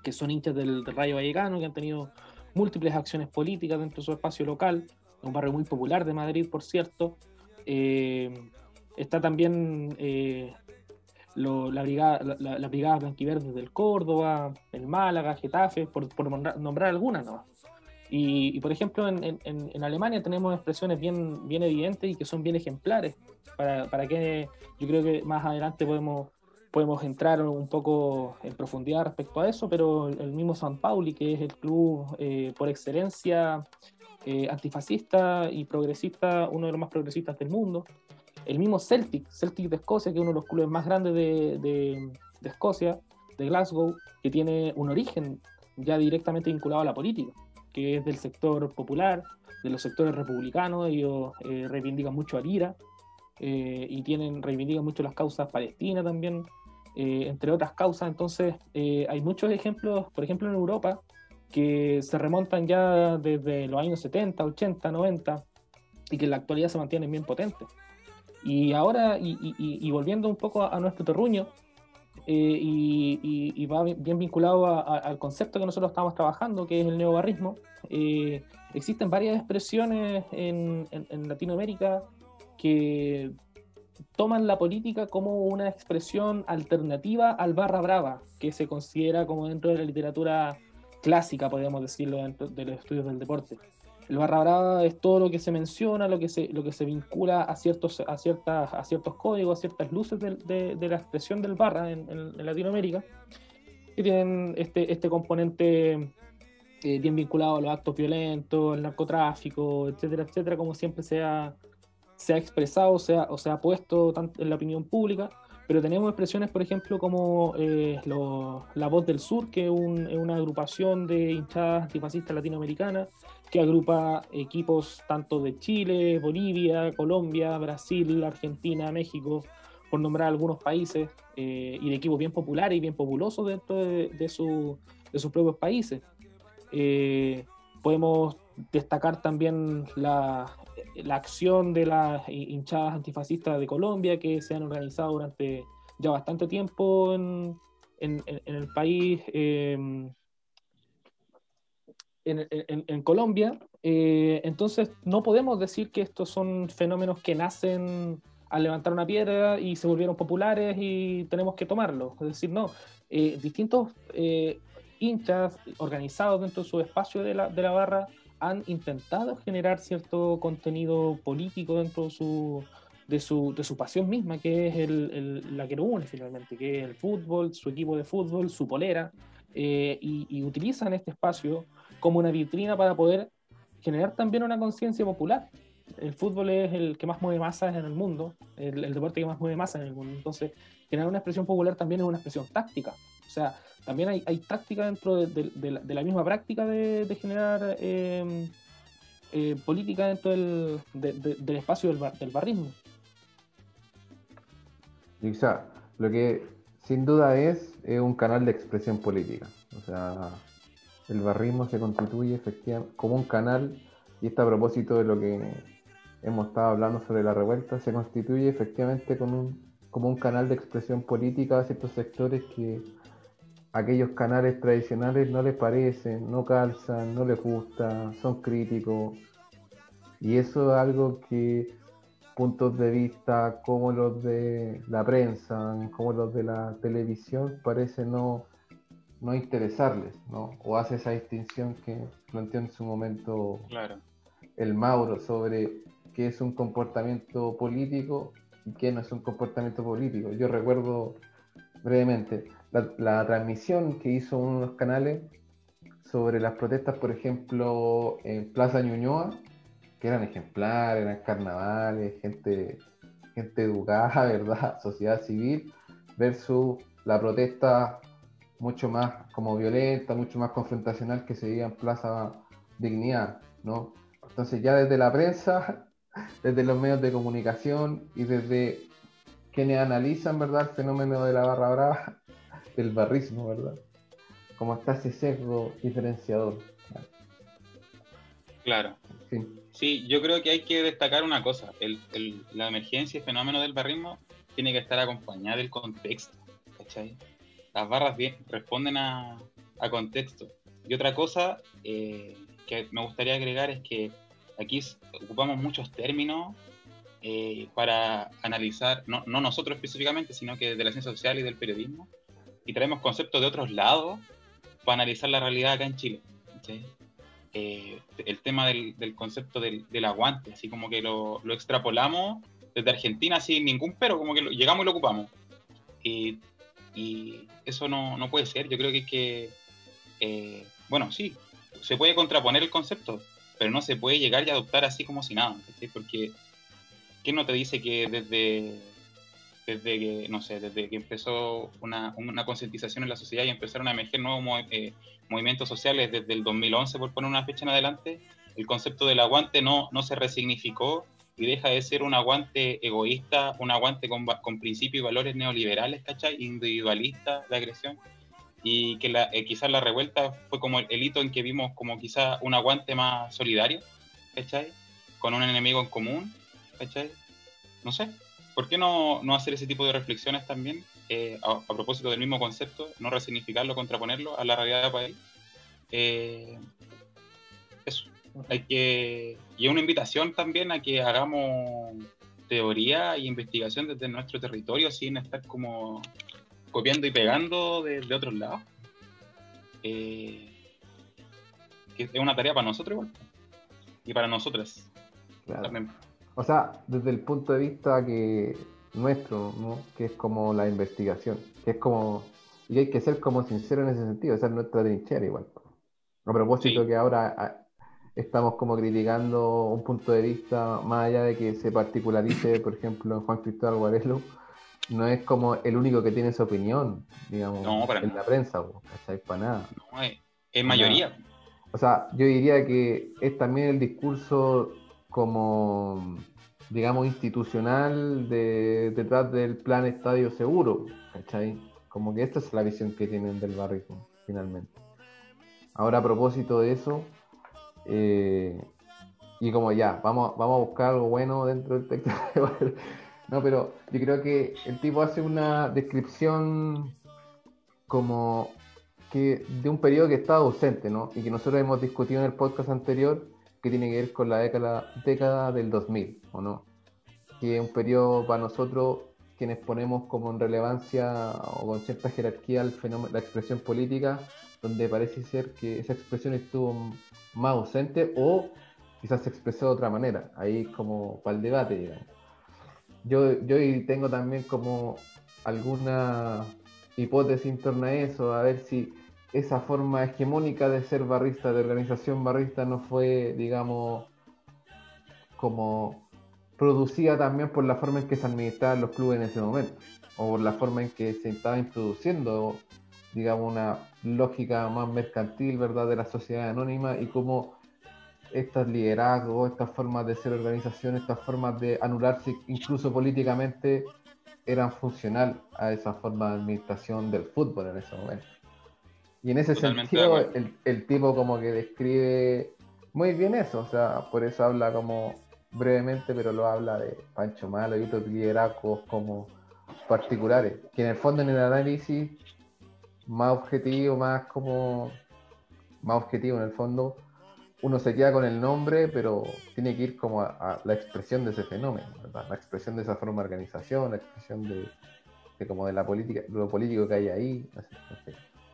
que son hinchas del, Rayo Vallecano, que han tenido múltiples acciones políticas dentro de su espacio local, un barrio muy popular de Madrid, por cierto. está también lo, la, brigada, la, la, brigada blanquiverde del Córdoba, el Málaga, Getafe, por, nombrar, algunas nomás. Y, y, por ejemplo, en, Alemania tenemos expresiones bien, bien evidentes y que son bien ejemplares, para, para que yo creo que más adelante podemos, podemos entrar un poco en profundidad respecto a eso, pero el mismo San Pauli, que es el club eh, por excelencia eh, antifascista y progresista, uno de los más progresistas del mundo, el mismo Celtic, Celtic de Escocia, que es uno de los clubes más grandes de, de, de Escocia, de Glasgow, que tiene un origen ya directamente vinculado a la política, que es del sector popular, de los sectores republicanos, ellos eh, reivindican mucho a Lira eh, y tienen, reivindican mucho las causas palestinas también, eh, entre otras causas. Entonces, eh, hay muchos ejemplos, por ejemplo, en Europa, que se remontan ya desde los años 70, 80, 90 y que en la actualidad se mantienen bien potentes. Y ahora, y, y, y volviendo un poco a, nuestro terruño, eh, y, va bien vinculado a, a, al concepto que nosotros estamos trabajando, que es el neobarrismo, eh, existen varias expresiones en, en, en, Latinoamérica que toman la política como una expresión alternativa al barra brava, que se considera como dentro de la literatura clásica, podríamos decirlo, dentro de los estudios del deporte. El barra brava es todo lo que se menciona, lo que se, lo que se vincula a ciertos, a, ciertas, a ciertos códigos, a ciertas luces de, de, de la expresión del barra en, en, en, Latinoamérica, que tienen este, este componente eh, bien vinculado a los actos violentos, el narcotráfico, etcétera, etcétera, como siempre se ha, se ha expresado se ha, o se ha puesto tanto en la opinión pública. Pero tenemos expresiones, por ejemplo, como eh, La Voz del Sur, que es una agrupación de hinchadas antifascistas latinoamericanas, que agrupa equipos tanto de Chile, Bolivia, Colombia, Brasil, Argentina, México, por nombrar algunos países, eh, y de equipos bien populares y bien populosos dentro de, de, su, de sus propios países. Eh, podemos destacar también la, la, acción de las hinchadas antifascistas de Colombia que se han organizado durante ya bastante tiempo en, en, el país. Eh, en, Colombia, eh, entonces no podemos decir que estos son fenómenos que nacen al levantar una piedra y se volvieron populares y tenemos que tomarlo. Es decir, no, eh, distintos eh, hinchas organizados dentro de su espacio de la, de la, barra han intentado generar cierto contenido político dentro de su, de su, de su pasión misma, que es el, el, la que lo une finalmente, que es el fútbol, su equipo de fútbol, su polera, y, y utilizan este espacio como una vitrina para poder generar también una conciencia popular. El fútbol es el que más mueve masas en el mundo, el, el, deporte que más mueve masas en el mundo. Entonces, generar una expresión popular también es una expresión táctica. O sea, también hay, táctica dentro de, la, de, la, misma práctica de, generar eh, eh, política dentro del, espacio del, bar, del barrismo. Exacto. Lo que sin duda es, es un canal de expresión política. O sea, el barrismo se constituye efectivamente como un canal, y esto a propósito de lo que hemos estado hablando sobre la revuelta, se constituye efectivamente como un, como un canal de expresión política a ciertos sectores que aquellos canales tradicionales no les parecen, no calzan, no les gusta, son críticos. Y eso es algo que puntos de vista como los de la prensa, como los de la televisión, parece no, no interesarles, ¿no? O hace esa distinción que planteó en su momento claro. el Mauro sobre qué es un comportamiento político y qué no es un comportamiento político. Yo recuerdo brevemente la, transmisión que hizo uno de los canales sobre las protestas, por ejemplo, en Plaza Ñuñoa, que eran ejemplares, eran carnavales, gente gente educada, <laughs> ¿verdad? Sociedad civil, versus la protesta mucho más como violenta, mucho más confrontacional que se veía en Plaza Dignidad, ¿no? Entonces ya desde la prensa, <laughs> desde los medios de comunicación y desde quienes analizan, ¿verdad?, el fenómeno de la barra brava, del barrismo, ¿verdad? Como está ese sesgo diferenciador. Claro. Sí. yo creo que hay que destacar una cosa. la emergencia y el fenómeno del barrismo tiene que estar acompañada del contexto. ¿cachai? Las barras bien, responden a, contexto. Y otra cosa eh, que me gustaría agregar es que aquí ocupamos muchos términos eh, para analizar, no, no, nosotros específicamente, sino que de la ciencia social y del periodismo, y traemos conceptos de otros lados para analizar la realidad acá en Chile. Eh, el tema del, concepto del, aguante, así como que lo, extrapolamos desde Argentina sin ningún pero, como que llegamos y lo ocupamos. Y, eso no, puede ser, yo creo que es que, eh, bueno, sí, se puede contraponer el concepto, pero no se puede llegar y adoptar así como si nada, porque ¿quién no te dice que desde desde que, no sé, desde que empezó una, una concientización en la sociedad y empezaron a emerger nuevos eh, movimientos sociales desde el 2011, por poner una fecha en adelante, el concepto del aguante no, no se resignificó y deja de ser un aguante egoísta, un aguante con, con principios y valores neoliberales, ¿cachai? Individualistas de agresión. Y que la, eh, quizás la revuelta fue como el, el, hito en que vimos como quizás un aguante más solidario, ¿cachai? Con un enemigo en común, ¿cachai? No sé, ¿por qué no, hacer ese tipo de reflexiones también eh, a, propósito del mismo concepto, no resignificarlo, contraponerlo a la realidad del país? Eh, eso, hay que... Y una invitación también a que hagamos teoría e investigación desde nuestro territorio sin estar como copiando y pegando de, otros lados. Eh, que es una tarea para nosotros igual. Y para nosotras también. O sea, desde el punto de vista que nuestro, ¿no? que es como la investigación, que es como, y hay que ser como sincero en ese sentido, esa es nuestra trinchera igual. A propósito que ahora ah, estamos como criticando un punto de vista más allá de que se particularice, por ejemplo, en Juan Cristóbal Guarelo, no es como el único que tiene esa opinión, digamos, en la prensa, ¿cachai? Para nada. No, es, mayoría. O sea, yo diría que es también el discurso como, digamos, institucional de, detrás del plan Estadio Seguro, ¿cachai? Como que esta es la visión que tienen del barrismo, finalmente. Ahora, a propósito de eso, eh, y como ya, vamos, vamos a buscar algo bueno dentro del texto. <laughs> no, pero yo creo que el tipo hace una descripción como que de un periodo que estaba ausente, ¿no? Y que nosotros hemos discutido en el podcast anterior, que tiene que ver con la década, década del 2000, ¿o no? Que es un periodo para nosotros quienes ponemos como en relevancia o con cierta jerarquía el fenómeno, la expresión política, donde parece ser que esa expresión estuvo más ausente o quizás se expresó de otra manera, ahí como para el debate, digamos. Yo, yo tengo también como alguna hipótesis en torno a eso, a ver si esa forma hegemónica de ser barrista, de organización barrista, no fue, digamos, como producida también por la forma en que se administraban los clubes en ese momento, o por la forma en que se estaba introduciendo, digamos, una lógica más mercantil, ¿verdad?, de la sociedad anónima y cómo estos liderazgos, estas formas de ser organización, estas formas de anularse incluso políticamente, eran funcional a esa forma de administración del fútbol en ese momento. Y en ese sentido, el, tipo como que describe muy bien eso, o sea, por eso habla como brevemente, pero lo habla de Pancho Malo y otros liderazgos como particulares, que en el fondo en el análisis más objetivo, más como más objetivo en el fondo, uno se queda con el nombre, pero tiene que ir como a, la expresión de ese fenómeno, la expresión de esa forma de organización, la expresión de, como de la política, lo político que hay ahí.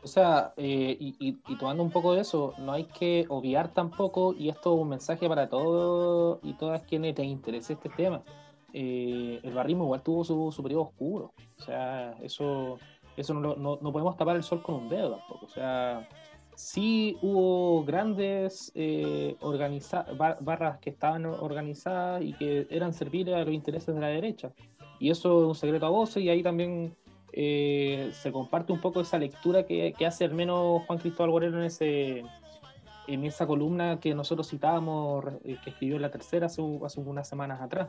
O sea, eh, y, tomando un poco de eso, no hay que obviar tampoco, y esto es un mensaje para todos y todas quienes les interese este tema. Eh, el barrismo igual tuvo su, periodo oscuro. O sea, eso, eso no, no, podemos tapar el sol con un dedo tampoco. O sea, sí hubo grandes eh, barras que estaban organizadas y que eran serviles a los intereses de la derecha. Y eso es un secreto a voces y ahí también eh, se comparte un poco esa lectura que, hace al menos Juan Cristóbal Guerrero en, ese, en esa columna que nosotros citábamos, eh, que escribió en la tercera hace, unas semanas atrás.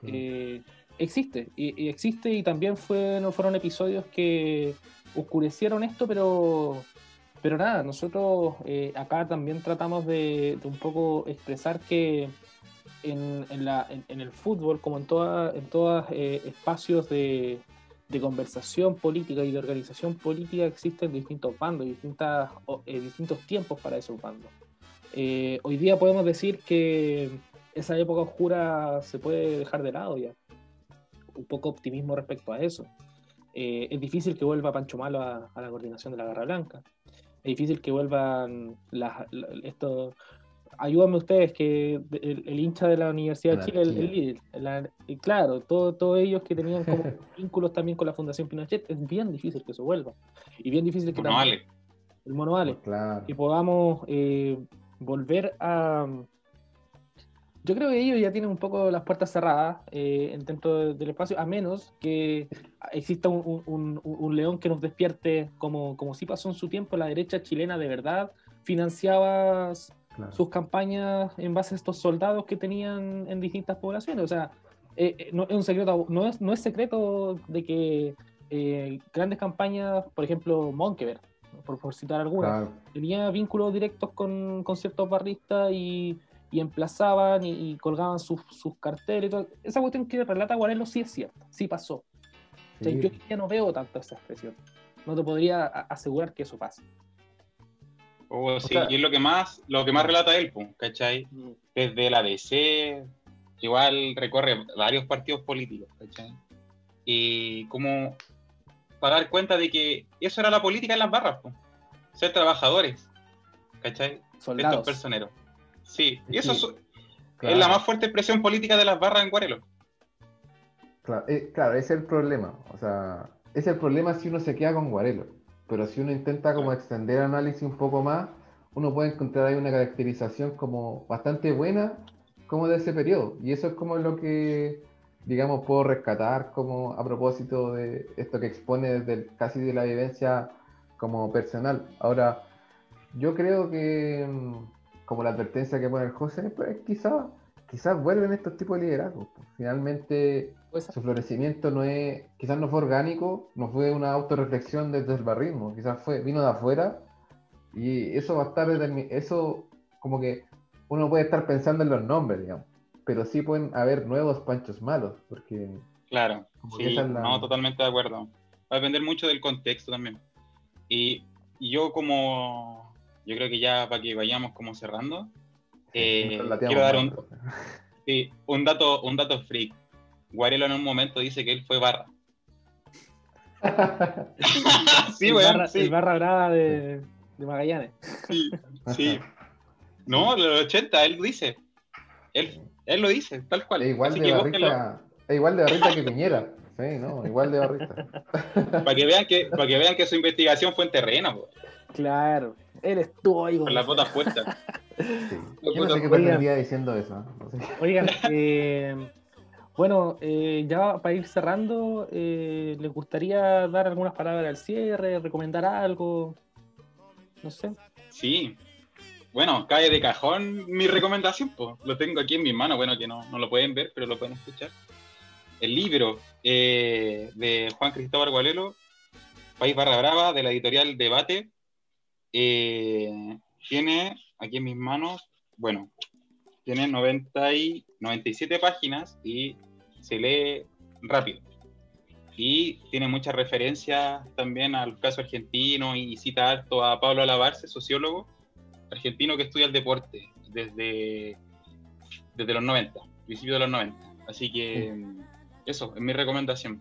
Mm. existe, y, existe y también fue, no fueron episodios que oscurecieron esto, pero pero nada, nosotros eh, acá también tratamos de, un poco expresar que en, el fútbol, como en todos en todas, eh, espacios de, conversación política y de organización política, existen distintos bandos y eh, distintos tiempos para esos bandos. hoy día podemos decir que esa época oscura se puede dejar de lado ya. Un poco optimismo respecto a eso. es difícil que vuelva Pancho Malo a, la coordinación de la Garra Blanca es difícil que vuelvan las, esto. Ayúdenme ustedes, que el, hincha de la Universidad de Chile, el, líder, claro, todos ellos que tenían como <laughs> vínculos también con la Fundación Pinochet, es bien difícil que eso vuelva. Y bien difícil que también, el mono vale, claro. que podamos eh, volver a, yo creo que ellos ya tienen un poco las puertas cerradas eh, dentro del espacio, a menos que exista un, león que nos despierte, como, como sí pasó en su tiempo, la derecha chilena de verdad financiaba sus campañas en base a estos soldados que tenían en distintas poblaciones. O sea, eh, eh, no, es un secreto, no, es, no es secreto de que grandes campañas, por ejemplo, Monkever, por, citar alguna, tenía vínculos directos con, con ciertos barristas y y emplazaban y, colgaban sus, carteles y todo. Esa cuestión que relata Guarelo sí es cierta, sí pasó. yo ya no veo tanto esa expresión. No te podría asegurar que eso pase. Oh, sí, y es lo que más, lo que más relata él, ¿cachai? Mm. Desde la DC, igual recorre varios partidos políticos, ¿cachai? Y como para dar cuenta de que eso era la política en las barras, ser trabajadores, ¿cachai? Soldados. Estos personeros. Sí, y eso es, la más fuerte expresión política de las barras en Guarelo. Claro, eh, claro, ese es el problema. O sea, es el problema si uno se queda con Guarelo. Pero si uno intenta como extender el análisis un poco más, uno puede encontrar ahí una caracterización como bastante buena como de ese periodo. Y eso es como lo que, digamos, puedo rescatar como a propósito de esto que expone desde casi de la vivencia como personal. Ahora, yo creo que mm, como la advertencia que pone el José, pues quizás quizás vuelven estos tipos de liderazgo. Finalmente, su florecimiento no es, quizás no fue orgánico, no fue una autorreflexión desde el barrismo, quizás fue, vino de afuera, y eso va a estar eso como que uno puede estar pensando en los nombres, digamos, pero sí pueden haber nuevos panchos malos, porque... Claro, sí, no, totalmente de acuerdo. Va a depender mucho del contexto también. y yo como yo creo que ya para que vayamos como cerrando, eh, quiero dar un, <laughs> un, dato, un dato freak. Guarelo en un momento dice que él fue barra. <laughs> sí, bueno, sí. barra brava de, de Magallanes. Sí, sí. No, de los 80, él dice. Él, él lo dice, tal cual. Es igual, de barrita, es igual de barrita que Piñera. Sí, no, igual de barrita. <laughs> para que vean que, para que vean que su investigación fue en terreno. Claro. Él estuvo ahí. Con las botas puestas. Yo no sé qué diciendo eso. Oigan, <laughs> eh, bueno, eh, ya para ir cerrando, eh, ¿les gustaría dar algunas palabras al cierre, recomendar algo? No sé. Sí. Bueno, cae de cajón mi recomendación, pues. Lo tengo aquí en mis manos, bueno, que no, no lo pueden ver, pero lo pueden escuchar. El libro de Juan Cristóbal Gualelo, País Barra Brava, de la editorial Debate, eh, tiene aquí en mis manos, bueno, tiene 90 y 97 páginas y se lee rápido. Y tiene muchas referencias también al caso argentino y cita harto a Pablo Alabarce, sociólogo argentino que estudia el deporte desde, desde los 90, principio de los 90. Así que eso, es mi recomendación.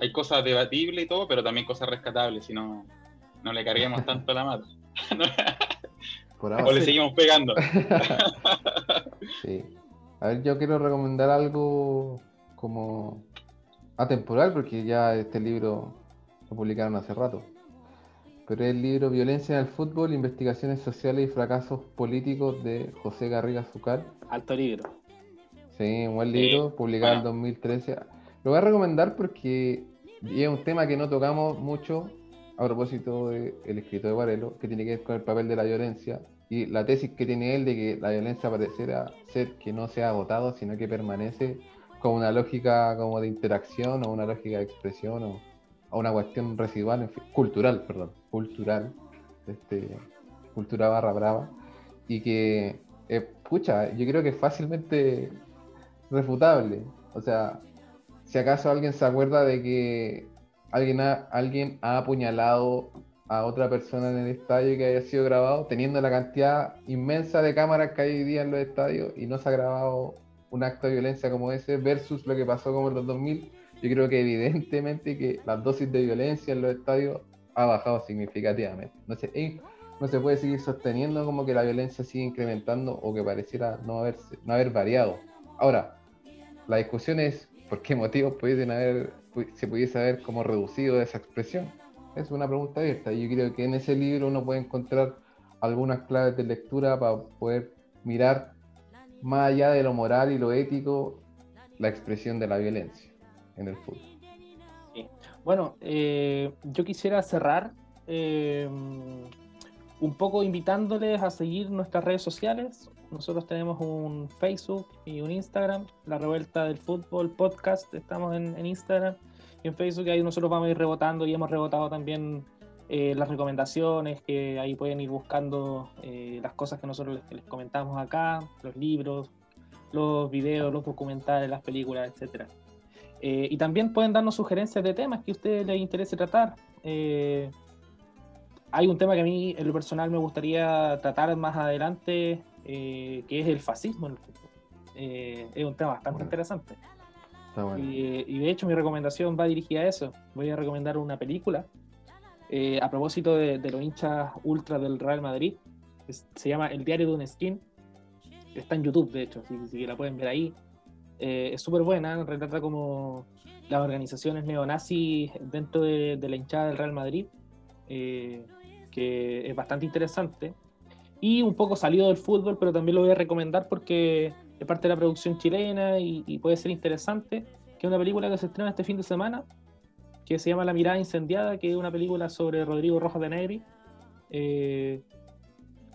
Hay cosas debatibles y todo, pero también cosas rescatables, si no, no le carguemos <laughs> tanto la mata. <laughs> o le seguimos pegando. <laughs> sí. A ver, yo quiero recomendar algo como atemporal, porque ya este libro lo publicaron hace rato. pero es el libro Violencia en el Fútbol, Investigaciones Sociales y Fracasos Políticos de José Garriga Zucal. Alto libro. Sí, un buen libro, publicado en 2013. Lo voy a recomendar porque es un tema que no tocamos mucho a propósito del escrito de Varelo, que tiene que ver con el papel de la violencia y la tesis que tiene él de que la violencia pareciera ser que no se ha agotado, sino que permanece con una lógica como de interacción o una lógica de expresión o, una cuestión residual, cultural, perdón, cultural, este, cultura barra brava, y que, escucha, yo creo que es fácilmente refutable. O sea, si acaso alguien se acuerda de que alguien ha, alguien ha apuñalado a otra persona en el estadio que haya sido grabado, teniendo la cantidad inmensa de cámaras que hay hoy día en los estadios y no se ha grabado un acto de violencia como ese versus lo que pasó como en los 2000, yo creo que evidentemente que la dosis de violencia en los estadios ha bajado significativamente. No se, no se puede seguir sosteniendo como que la violencia sigue incrementando o que pareciera no, haberse, no haber variado. Ahora, la discusión es por qué motivos pudiesen haber, se pudiese haber como reducido esa expresión es una pregunta abierta. Yo creo que en ese libro uno puede encontrar algunas claves de lectura para poder mirar más allá de lo moral y lo ético la expresión de la violencia en el fútbol. Bueno, eh, yo quisiera cerrar eh, un poco invitándoles a seguir nuestras redes sociales. Nosotros tenemos un Facebook y un Instagram, La Revuelta del Fútbol Podcast, estamos en Instagram en Facebook, ahí nosotros vamos a ir rebotando y hemos rebotado también eh, las recomendaciones, que ahí pueden ir buscando eh, las cosas que nosotros les, comentamos acá, los libros, los videos, los documentales, las películas, etc. Eh, y también pueden darnos sugerencias de temas que a ustedes les interese tratar. hay un tema que a mí, en lo personal, me gustaría tratar más adelante, que es el fascismo fútbol. es un tema bastante interesante. Y, de hecho mi recomendación va dirigida a eso. Voy a recomendar una película eh, a propósito de, los hinchas ultra del Real Madrid. se llama El diario de un skin. Está en YouTube, de hecho, así la pueden ver ahí. Eh, es súper buena, retrata como las organizaciones neonazis dentro de, la hinchada del Real Madrid, eh, que es bastante interesante. Y un poco salido del fútbol, pero también lo voy a recomendar porque es parte de la producción chilena y, puede ser interesante, que es una película que se estrena este fin de semana, que se llama La mirada incendiada, que es una película sobre Rodrigo Rojas de Negri. Eh,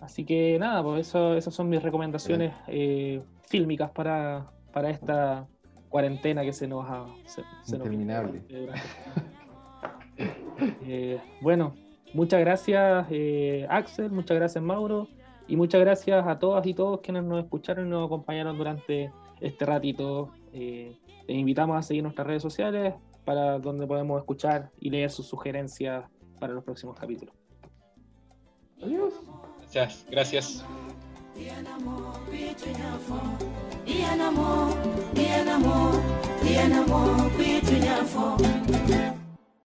así que nada, pues eso, esas son mis recomendaciones eh, fílmicas para, para esta cuarentena que se nos ha... Interminable. <laughs> Eh, bueno, muchas gracias Axel, muchas gracias Mauro. Y muchas gracias a todas y todos quienes nos escucharon y nos acompañaron durante este ratito. Les invitamos a seguir nuestras redes sociales para donde podemos escuchar y leer sus sugerencias para los próximos capítulos. Adiós. Gracias, gracias.